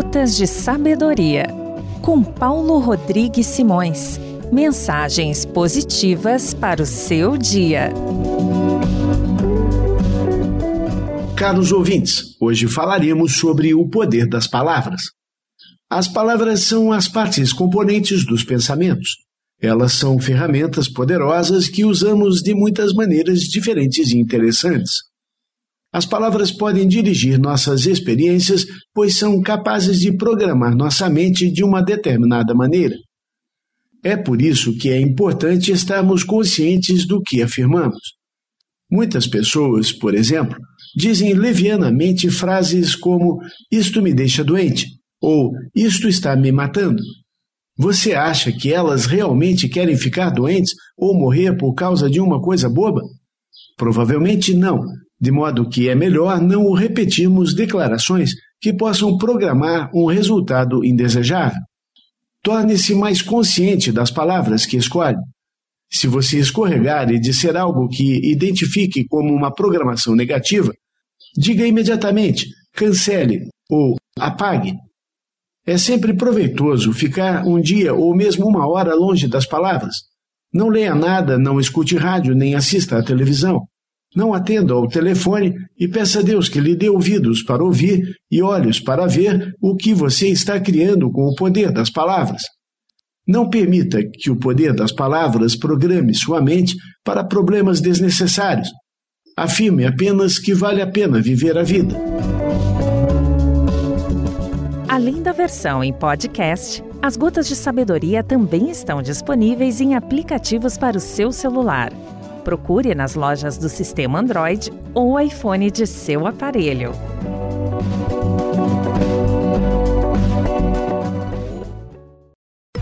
Gotas de Sabedoria, com Paulo Rodrigues Simões. Mensagens positivas para o seu dia. Caros ouvintes, hoje falaremos sobre o poder das palavras. As palavras são as partes componentes dos pensamentos. Elas são ferramentas poderosas que usamos de muitas maneiras diferentes e interessantes. As palavras podem dirigir nossas experiências, pois são capazes de programar nossa mente de uma determinada maneira. É por isso que é importante estarmos conscientes do que afirmamos. Muitas pessoas, por exemplo, dizem levianamente frases como isto me deixa doente ou isto está me matando. Você acha que elas realmente querem ficar doentes ou morrer por causa de uma coisa boba? Provavelmente não, de modo que é melhor não repetirmos declarações que possam programar um resultado indesejável. Torne-se mais consciente das palavras que escolhe. Se você escorregar e disser algo que identifique como uma programação negativa, diga imediatamente, cancele ou apague. É sempre proveitoso ficar um dia ou mesmo uma hora longe das palavras. Não leia nada, não escute rádio, nem assista à televisão. Não atenda ao telefone e peça a Deus que lhe dê ouvidos para ouvir e olhos para ver o que você está criando com o poder das palavras. Não permita que o poder das palavras programe sua mente para problemas desnecessários. Afirme apenas que vale a pena viver a vida. Além da versão em podcast, as Gotas de Sabedoria também estão disponíveis em aplicativos para o seu celular. Procure nas lojas do sistema Android ou iPhone de seu aparelho.